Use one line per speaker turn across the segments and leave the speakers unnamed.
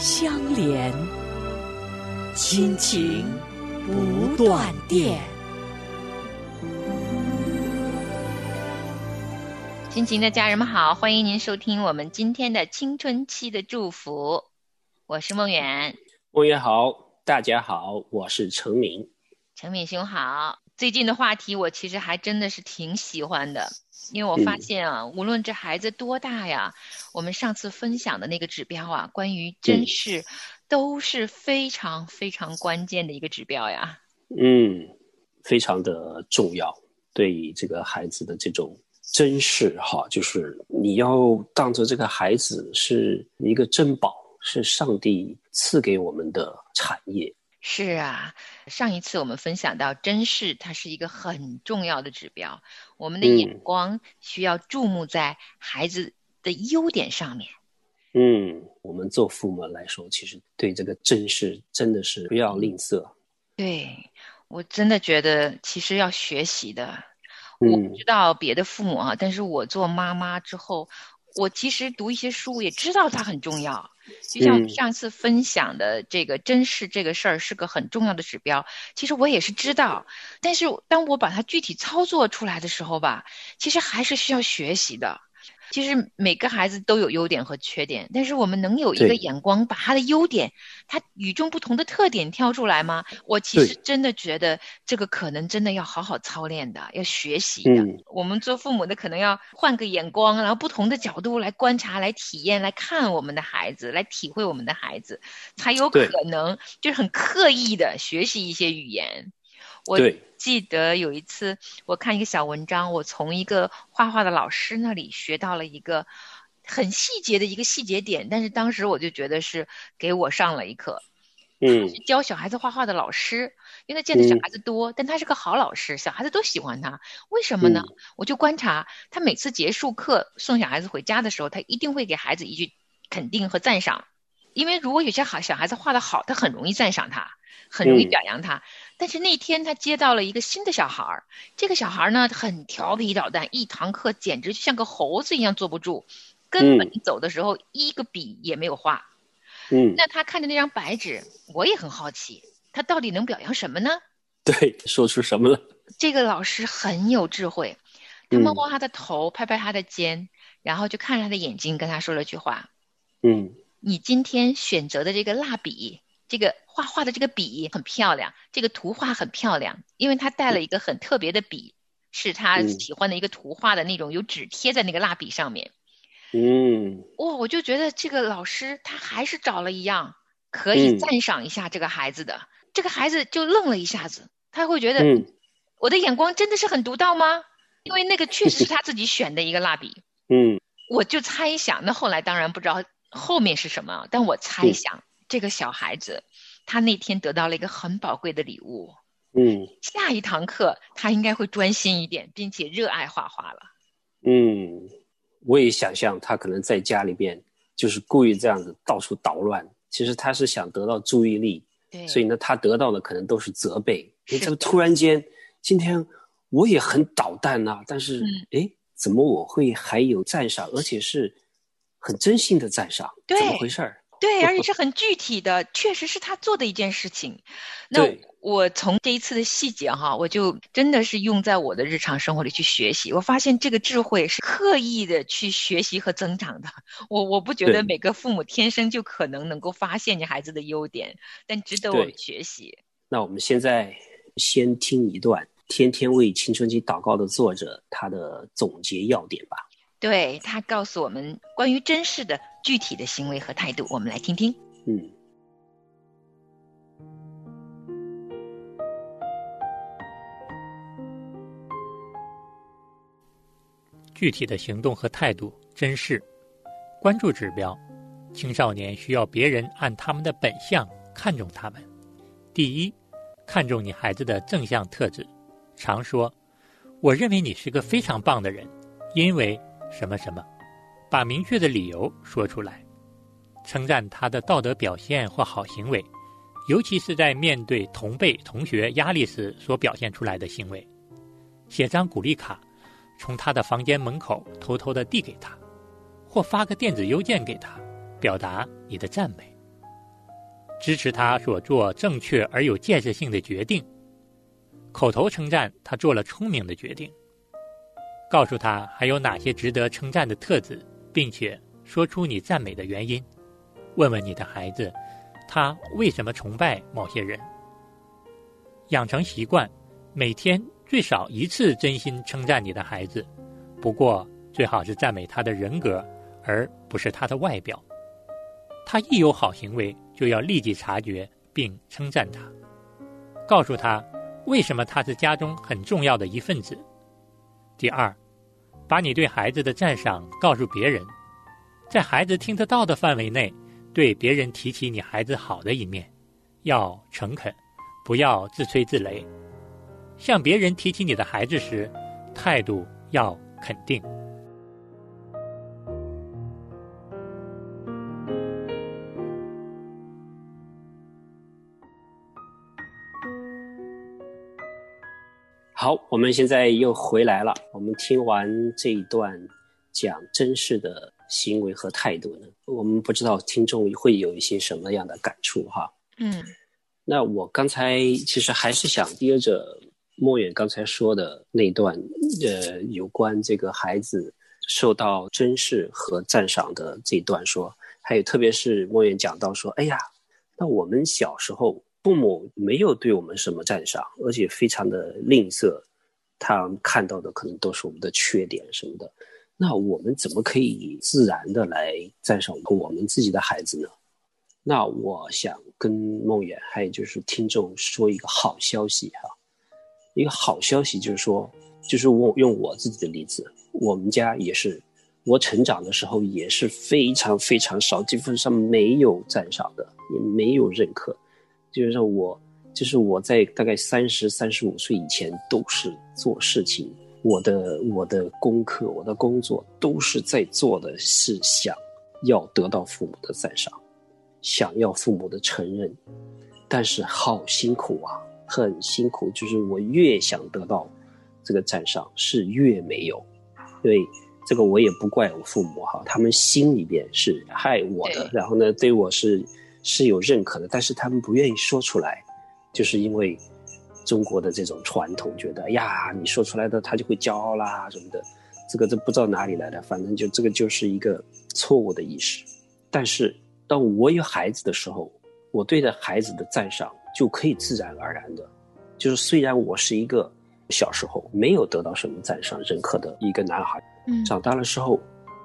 相连，亲情不断电。
亲情的家人们好，欢迎您收听我们今天的青春期的祝福。我是梦远，
梦远好，大家好，我是陈明，
陈敏兄好。最近的话题我其实还真的是挺喜欢的。因为我发现啊，无论这孩子多大呀，我们上次分享的那个指标啊，关于真视，都是非常非常关键的一个指标呀。
嗯，非常的重要，对这个孩子的这种珍视哈，就是你要当做这个孩子是一个珍宝，是上帝赐给我们的产业。
是啊，上一次我们分享到，真视它是一个很重要的指标。我们的眼光需要注目在孩子的优点上面。
嗯，我们做父母来说，其实对这个真视真的是不要吝啬。
对我真的觉得，其实要学习的。我不知道别的父母啊，但是我做妈妈之后。我其实读一些书，也知道它很重要。就像上次分享的这个真实这个事儿是个很重要的指标。其实我也是知道，但是当我把它具体操作出来的时候吧，其实还是需要学习的。其实每个孩子都有优点和缺点，但是我们能有一个眼光，把他的优点、他与众不同的特点挑出来吗？我其实真的觉得这个可能真的要好好操练的，要学习的。我们做父母的可能要换个眼光，然后不同的角度来观察、来体验、来看我们的孩子，来体会我们的孩子，才有可能就是很刻意的学习一些语言。我记得有一次，我看一个小文章，我从一个画画的老师那里学到了一个很细节的一个细节点，但是当时我就觉得是给我上了一课。
嗯，
教小孩子画画的老师，因为他见的小孩子多，但他是个好老师，小孩子都喜欢他。为什么呢？我就观察他每次结束课送小孩子回家的时候，他一定会给孩子一句肯定和赞赏，因为如果有些好小孩子画的好，他很容易赞赏他。很容易表扬他，但是那天他接到了一个新的小孩儿，这个小孩儿呢很调皮捣蛋，一堂课简直就像个猴子一样坐不住，根本走的时候一个笔也没有画。
嗯，
那他看着那张白纸，我也很好奇，他到底能表扬什么呢？
对，说出什么了？
这个老师很有智慧，他摸摸他的头，拍拍他的肩，然后就看着他的眼睛，跟他说了句话：“
嗯，
你今天选择的这个蜡笔。”这个画画的这个笔很漂亮，这个图画很漂亮，因为他带了一个很特别的笔，是他喜欢的一个图画的那种，有纸贴在那个蜡笔上面。
嗯，
哇，我就觉得这个老师他还是找了一样可以赞赏一下这个孩子的，这个孩子就愣了一下子，他会觉得我的眼光真的是很独到吗？因为那个确实是他自己选的一个蜡笔。
嗯，
我就猜想，那后来当然不知道后面是什么，但我猜想。这个小孩子，他那天得到了一个很宝贵的礼物。
嗯，
下一堂课他应该会专心一点，并且热爱画画了。
嗯，我也想象他可能在家里边就是故意这样子到处捣乱，其实他是想得到注意力。
对，
所以呢，他得到的可能都是责备。你怎么突然间今天我也很捣蛋呐？但是哎，怎么我会还有赞赏，而且是很真心的赞赏？怎么回事儿？
对，而且是很具体的，确实是他做的一件事情。那我从这一次的细节哈，我就真的是用在我的日常生活里去学习。我发现这个智慧是刻意的去学习和增长的。我我不觉得每个父母天生就可能能够发现你孩子的优点，但值得我们学习。
那我们现在先听一段《天天为青春期祷告》的作者他的总结要点吧。
对他告诉我们关于真实的具体的行为和态度，我们来听听。
嗯，
具体的行动和态度，真实关注指标，青少年需要别人按他们的本相看重他们。第一，看重你孩子的正向特质，常说：“我认为你是个非常棒的人，因为什么什么。”把明确的理由说出来，称赞他的道德表现或好行为，尤其是在面对同辈同学压力时所表现出来的行为。写张鼓励卡，从他的房间门口偷偷的递给他，或发个电子邮件给他，表达你的赞美。支持他所做正确而有建设性的决定，口头称赞他做了聪明的决定，告诉他还有哪些值得称赞的特质。并且说出你赞美的原因，问问你的孩子，他为什么崇拜某些人。养成习惯，每天最少一次真心称赞你的孩子，不过最好是赞美他的人格，而不是他的外表。他一有好行为，就要立即察觉并称赞他，告诉他为什么他是家中很重要的一份子。第二。把你对孩子的赞赏告诉别人，在孩子听得到的范围内，对别人提起你孩子好的一面，要诚恳，不要自吹自擂。向别人提起你的孩子时，态度要肯定。
好，我们现在又回来了。我们听完这一段讲真实的行为和态度呢，我们不知道听众会有一些什么样的感触哈。
嗯，
那我刚才其实还是想接着莫远刚才说的那段，呃，有关这个孩子受到珍视和赞赏的这一段说，还有特别是莫远讲到说，哎呀，那我们小时候。父母没有对我们什么赞赏，而且非常的吝啬，他看到的可能都是我们的缺点什么的。那我们怎么可以自然的来赞赏我们自己的孩子呢？那我想跟梦远还有就是听众说一个好消息哈，一个好消息就是说，就是我用我自己的例子，我们家也是，我成长的时候也是非常非常少，基本上没有赞赏的，也没有认可。就是说我，就是我在大概三十三十五岁以前，都是做事情，我的我的功课，我的工作，都是在做的是想要得到父母的赞赏，想要父母的承认，但是好辛苦啊，很辛苦。就是我越想得到这个赞赏，是越没有，因为这个我也不怪我父母哈，他们心里边是害我的，然后呢，对我是。是有认可的，但是他们不愿意说出来，就是因为中国的这种传统，觉得呀，你说出来的他就会骄傲啦什么的，这个这不知道哪里来的，反正就这个就是一个错误的意识。但是当我有孩子的时候，我对着孩子的赞赏就可以自然而然的，就是虽然我是一个小时候没有得到什么赞赏认可的一个男孩，
嗯，
长大了之后，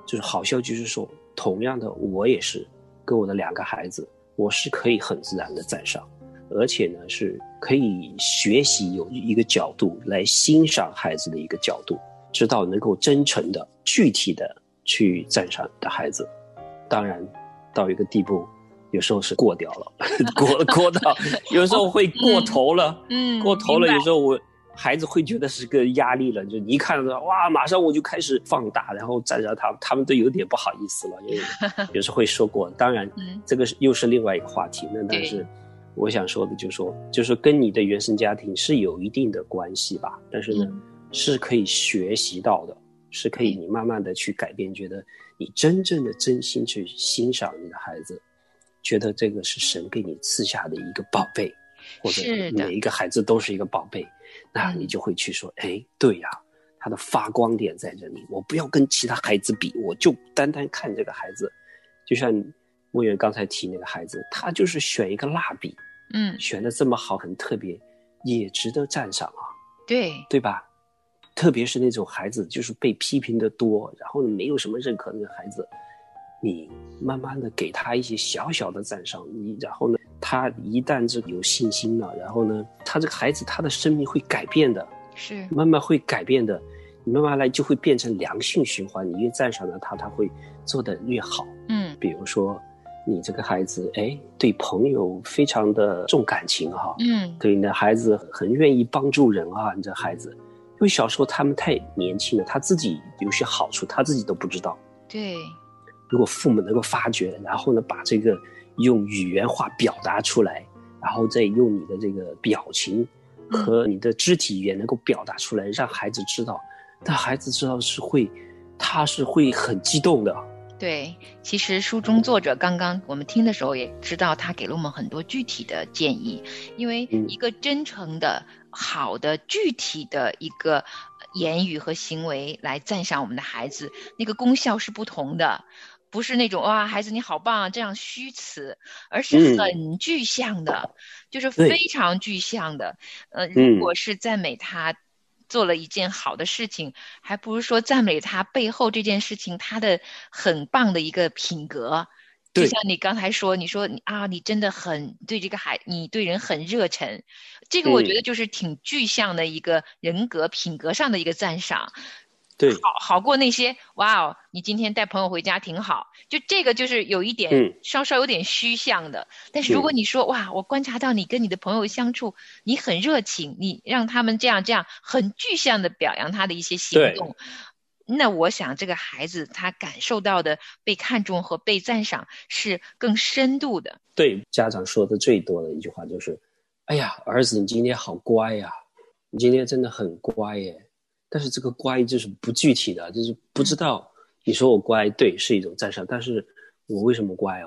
就是好笑，就是说，同样的我也是跟我的两个孩子。我是可以很自然的赞赏，而且呢是可以学习有一个角度来欣赏孩子的一个角度，知道能够真诚的、具体的去赞赏你的孩子。当然，到一个地步，有时候是过掉了，过过到有时候会过头了，
嗯，
过头了，有时候我。孩子会觉得是个压力了，就你一看到哇，马上我就开始放大，然后再让他，他们都有点不好意思了，因为 有时会说过。当然，这个是又是另外一个话题。那但是，我想说的就是说，就是跟你的原生家庭是有一定的关系吧。但是呢，是可以学习到的，是可以你慢慢的去改变，觉得你真正的真心去欣赏你的孩子，觉得这个是神给你赐下的一个宝贝，或者每一个孩子都是一个宝贝。那你就会去说，哎，对呀，他的发光点在这里，我不要跟其他孩子比，我就单单看这个孩子，就像莫远刚才提那个孩子，他就是选一个蜡笔，
嗯，
选的这么好，很特别，也值得赞赏啊，
对，
对吧？特别是那种孩子，就是被批评的多，然后呢，没有什么认可那个孩子，你慢慢的给他一些小小的赞赏，你然后呢？他一旦这有信心了，然后呢，他这个孩子他的生命会改变的，
是
慢慢会改变的，你慢慢来就会变成良性循环。你越赞赏了他，他会做的越好。
嗯，
比如说，你这个孩子，哎，对朋友非常的重感情哈，
嗯，
对你的孩子很愿意帮助人啊，你这孩子，因为小时候他们太年轻了，他自己有些好处他自己都不知道。
对，
如果父母能够发觉，然后呢，把这个用语言化表达出来，然后再用你的这个表情和你的肢体语言能够表达出来，让孩子知道，但孩子知道是会，他是会很激动的。
对，其实书中作者刚刚我们听的时候也知道，他给了我们很多具体的建议。因为一个真诚的、好的、具体的一个言语和行为来赞赏我们的孩子，那个功效是不同的，不是那种哇，孩子你好棒这样虚词，而是很具象的，就是非常具象的。呃，如果是赞美他。做了一件好的事情，还不如说赞美他背后这件事情他的很棒的一个品格。就像你刚才说，你说你啊，你真的很对这个孩，你对人很热忱，这个我觉得就是挺具象的一个人格品格上的一个赞赏。
对，
好好过那些。哇哦，你今天带朋友回家挺好。就这个就是有一点稍稍有点虚像的。但是如果你说哇，我观察到你跟你的朋友相处，你很热情，你让他们这样这样很具象的表扬他的一些行动，那我想这个孩子他感受到的被看重和被赞赏是更深度的。
对，家长说的最多的一句话就是：“哎呀，儿子，你今天好乖呀，你今天真的很乖耶。”但是这个乖就是不具体的，就是不知道你说我乖，对，是一种赞赏，但是我为什么乖啊？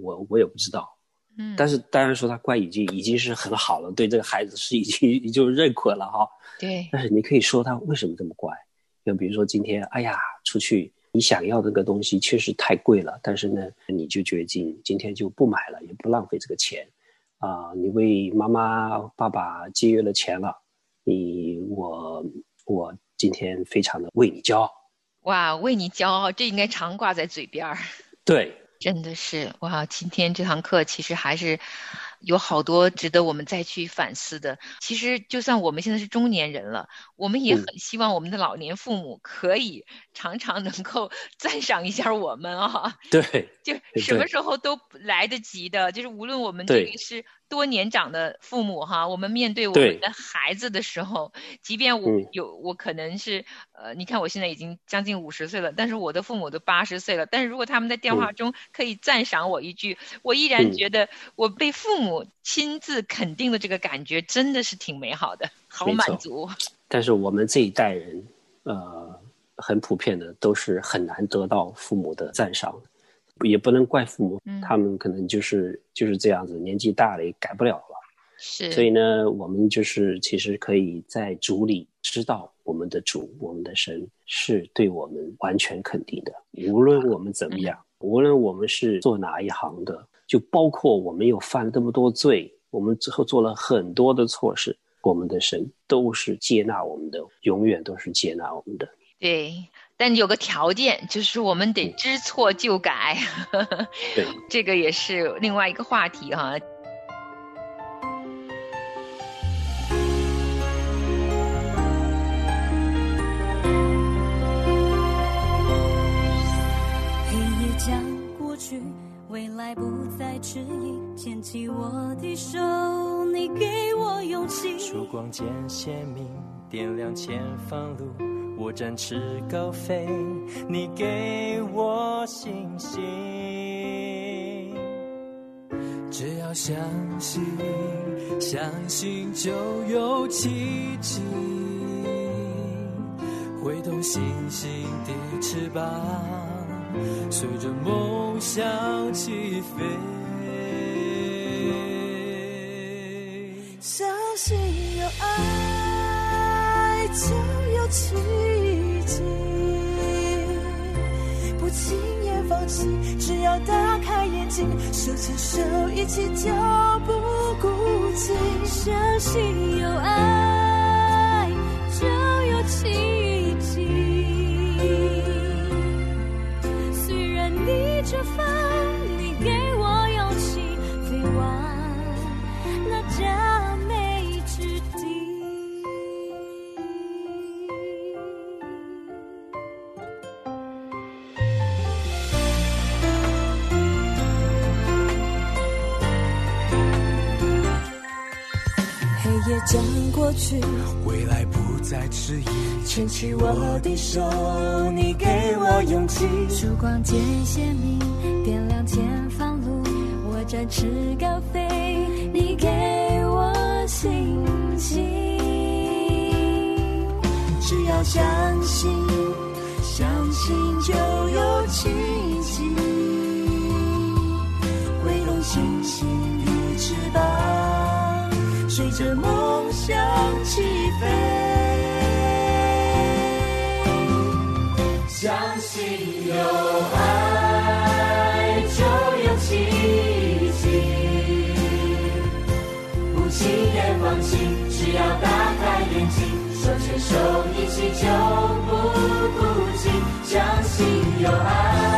我我也不知道。
嗯，
但是当然说他乖已经已经是很好了，对这个孩子是已经已经认可了哈。
对。
但是你可以说他为什么这么乖？就比如说今天，哎呀，出去你想要那个东西确实太贵了，但是呢，你就决定今天就不买了，也不浪费这个钱啊。你为妈妈爸爸节约了钱了，你我。我今天非常的为你骄傲，
哇，为你骄傲，这应该常挂在嘴边儿。
对，
真的是哇，今天这堂课其实还是。有好多值得我们再去反思的。其实，就算我们现在是中年人了，我们也很希望我们的老年父母可以 常常能够 赞赏一下我们啊。
对，
就什么时候都来得及的。就是无论我们这个是多年长的父母哈，我们面对我们的孩子的时候，即便我有我可能是呃，你看我现在已经将近五十岁了，但是我的父母都八十岁了。但是如果他们在电话中可以赞赏我一句，我依然觉得我被父母。亲自肯定的这个感觉真的是挺美好的，好满足。
但是我们这一代人，呃，很普遍的都是很难得到父母的赞赏，也不能怪父母，他们可能就是就是这样子，年纪大了也改不了了。
是。
所以呢，我们就是其实可以在主里知道我们的主，我们的神是对我们完全肯定的，无论我们怎么样，无论我们是做哪一行的。就包括我们又犯了这么多罪，我们之后做了很多的错事，我们的神都是接纳我们的，永远都是接纳我们的。
对，但有个条件，就是我们得知错就改。
对，
这个也是另外一个话题哈。
迟疑，牵起我的手，你给我勇气。
曙光渐鲜明，点亮前方路。我展翅高飞，你给我信心。只要相信，相信就有奇迹。挥动星星的翅膀，随着梦想起飞。
相信有爱，就奇迹。不轻言放弃，只要打开眼睛，手牵手一起就不孤寂。相信有爱，
未来不再迟疑，
牵起我的手，你给我勇气。曙光渐鲜明，点亮前方路，我展翅高飞，你给我信心。只要相信，相信就有奇迹，挥动星星的翅膀，随着梦想起飞。相信有爱就有奇迹，不轻言放弃，只要打开眼睛，手牵手一起就不孤寂。相信有爱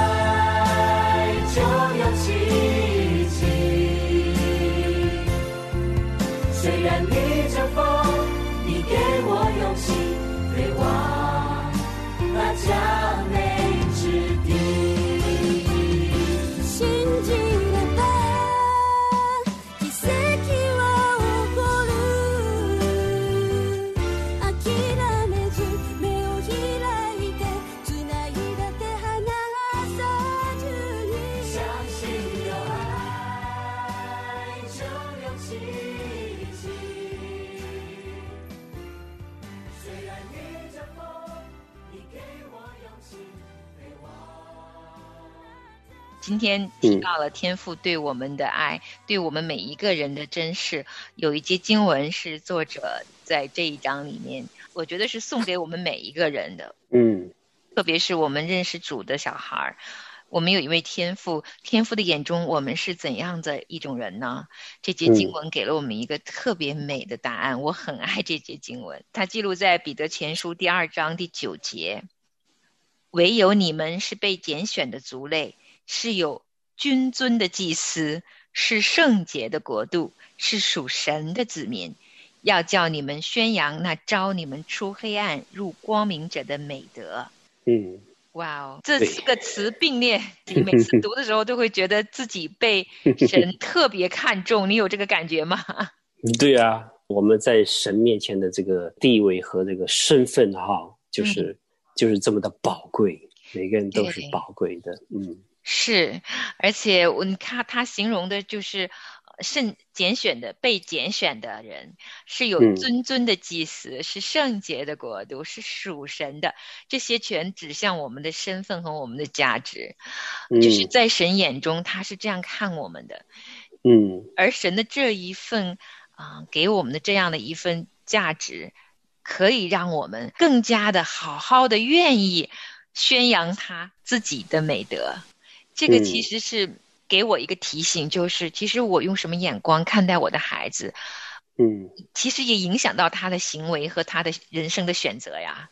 今天提到了天父对我们的爱，对我们每一个人的珍视。有一节经文是作者在这一章里面，我觉得是送给我们每一个人的，
嗯
特别是我们认识主的小孩儿。我们有一位天父，天父的眼中我们是怎样的一种人呢？这节经文给了我们一个特别美的答案，我很爱这节经文，它记录在彼得前书第二章第九节。唯有你们是被拣选的族类，是有君尊的祭司，是圣洁的国度，是属神的子民。要叫你们宣扬那招你们出黑暗入光明者的美德。
嗯，
哇哦，这四个词并列，你每次读的时候都会觉得自己被神特别看重。你有这个感觉吗？
对啊，我们在神面前的这个地位和这个身份哈，就是、就是这么的宝贵，每个人都是宝贵的。嗯
是，而且我你看他形容的就是呃圣拣选的被拣选的人，是有
嗯。
尊尊的祭司，是圣洁的国度，是属神的，这些全指向我们的身份和我们的价值，就是
嗯。
在神眼中他是这样看我们的，
嗯。
而神的这一份啊、给我们的这样的一份价值，可以让我们更加的好好的愿意宣扬他自己的美德。这个
嗯
其实是给我一个提醒，就是其实我用什么眼光看待我的孩子，
嗯，
其实也影响到他的行为和他的人生的选择呀。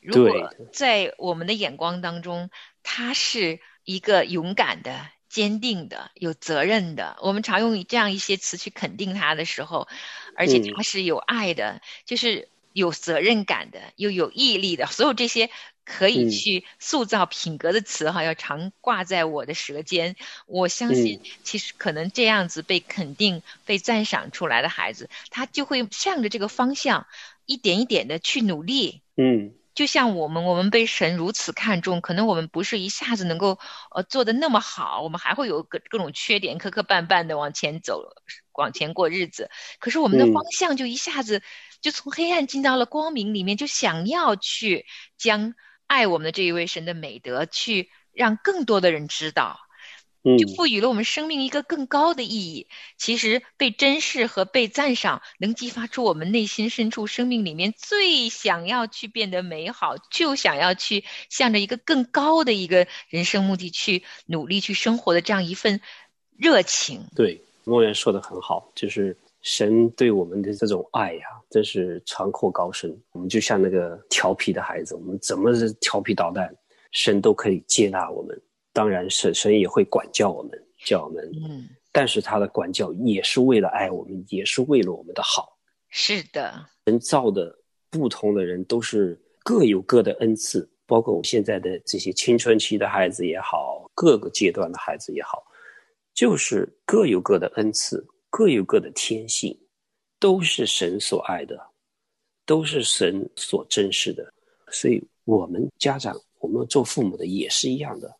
如果在我们的眼光当中，他是一个勇敢的、坚定的、有责任的，我们常用这样一些词去肯定他的时候，而且
嗯
他是有爱的，就是有责任感的，又有毅力的，所有这些。可以
嗯
去塑造品格的词哈，要常挂在我的舌尖。我相信，其实可能这样子被肯定、被赞赏出来的孩子，他就会向着这个方向一点一点的去努力。
嗯
就像我们，我们被神如此看重，可能我们不是一下子能够呃做的那么好，我们还会有各各种缺点，磕磕绊绊的往前走，往前过日子。可是我们的
嗯
方向就一下子就从黑暗进到了光明里面，就想要去将爱我们的这一位神的美德，去让更多的人知道。
嗯
就赋予了我们生命一个更高的意义。其实被珍视和被赞赏，能激发出我们内心深处生命里面最想要去变得美好，就想要去向着一个更高的一个人生目的去努力去生活的这样一份热情。
对，莫言说的很好，就是神对我们的这种爱呀、真是长阔高深。我们就像那个调皮的孩子，我们怎么是调皮捣蛋，神都可以接纳我们。当然，神神也会管教我们，教我们，
嗯，
但是他的管教也是为了爱我们，也是为了我们的好。
是的，
人造的不同的人都是各有各的恩赐，包括我现在的这些青春期的孩子也好，各个阶段的孩子也好，就是各有各的恩赐，各有各的天性。都是神所爱的，都是神所珍视的。所以，我们家长，我们做父母的也是一样的，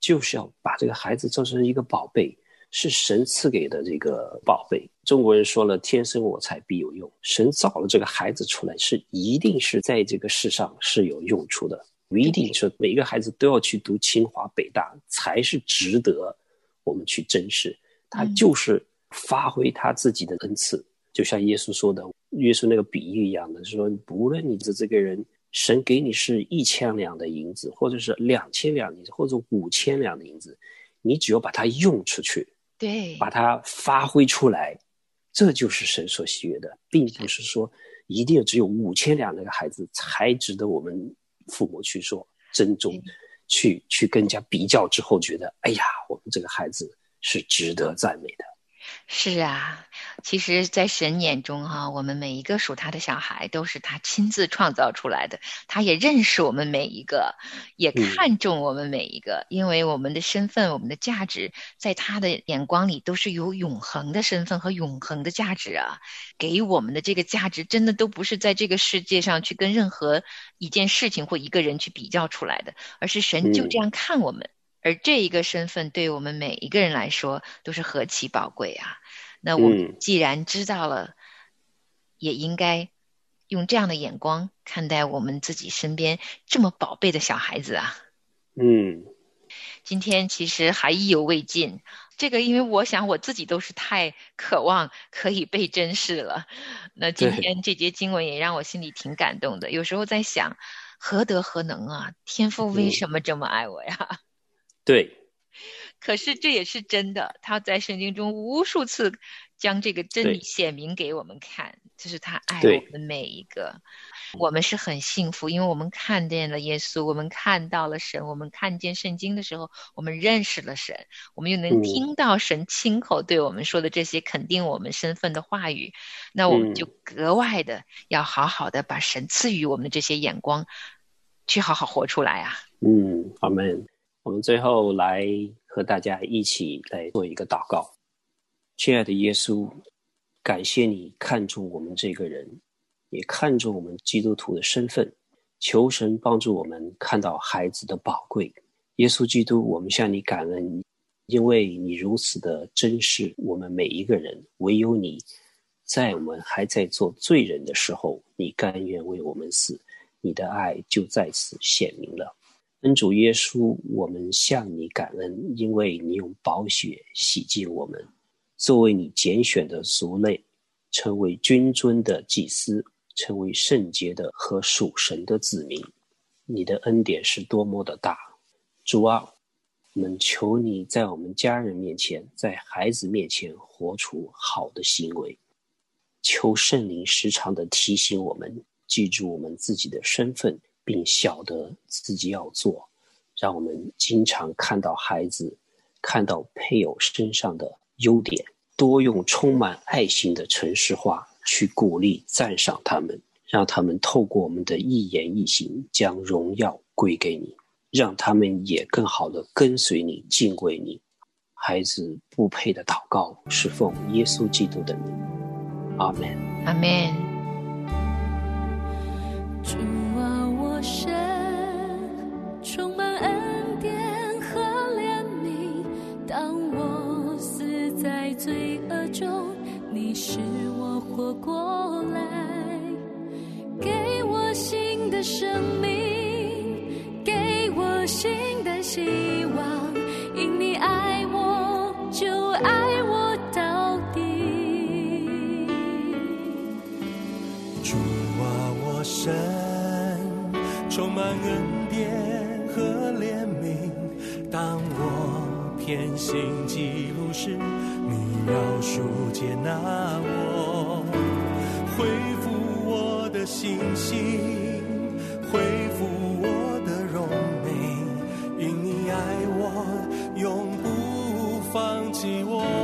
就是要把这个孩子做成一个宝贝，是神赐给的这个宝贝。中国人说了：“天生我材必有用。”神造了这个孩子出来，是一定是在这个世上是有用处的。不一定说每个孩子都要去读清华北大才是值得我们去珍视。他就是发挥他自己的恩赐，就像耶稣说的，耶稣那个比喻一样的，说不论你的这个人，神给你是一千两的银子，或者是两千两银子，或者五千两的银子，你只要把它用出去，
对，
把它发挥出来，这就是神所喜悦的，并不是说一定只有五千两那个孩子才值得我们父母去说珍重，去去更加比较之后，觉得哎呀，我们这个孩子。是值得赞美的。
是啊，其实，在神眼中哈，我们每一个属他的小孩都是他亲自创造出来的。他也认识我们每一个，也看重我们每一个，因为我们的身份、我们的价值，在他的眼光里都是有永恒的身份和永恒的价值啊。给我们的这个价值，真的都不是在这个世界上去跟任何一件事情或一个人去比较出来的，而是神就这样看我们。而这一个身份对我们每一个人来说都是何其宝贵啊！那我们既然知道了，也应该用这样的眼光看待我们自己身边这么宝贝的小孩子啊。
嗯，
今天其实还意犹未尽，这个因为我想我自己都是太渴望可以被珍视了。那今天这节经文也让我心里挺感动的。有时候在想，何德何能啊？天父为什么这么爱我呀？
对，
可是这也是真的。他在圣经中无数次将这个真理显明给我们看，就是他爱我们每一个。我们是很幸福，因为我们看见了耶稣，我们看到了神，我们看见圣经的时候，我们认识了神，我们又能听到神亲口对我们说的这些肯定我们身份的话语，那我们就格外的要好好的把神赐予我们的这些眼光，去好好活出来啊。
嗯，阿门。我们最后来和大家一起来做一个祷告，亲爱的耶稣，感谢你看重我们这个人，也看重我们基督徒的身份，求神帮助我们看到孩子的宝贵。耶稣基督，我们向你感恩，因为你如此的珍视我们每一个人，唯有你在我们还在做罪人的时候，你甘愿为我们死，你的爱就在此显明了。恩主耶稣，我们向你感恩，因为你用宝血洗净我们，作为你拣选的族类，成为君尊的祭司，成为圣洁的和属神的子民。你的恩典是多么的大！主啊，我们求你在我们家人面前，在孩子面前活出好的行为。求圣灵时常的提醒我们，记住我们自己的身份。并晓得自己要做，让我们经常看到孩子，看到配偶身上的优点，多用充满爱心的城市话去鼓励、赞赏他们，让他们透过我们的一言一行，将荣耀归给你，让他们也更好的跟随你、敬畏你。孩子不配的祷告是奉耶稣基督的名，阿门，
阿门。
使我活过来，给我新的生命，给我新的希望，因你爱我，就爱我到底。
主啊，我神。充满恩典和怜悯。当我偏行记录时，饶恕接纳我，恢复我的信心，恢复我的荣美。因你爱我，永不放弃我。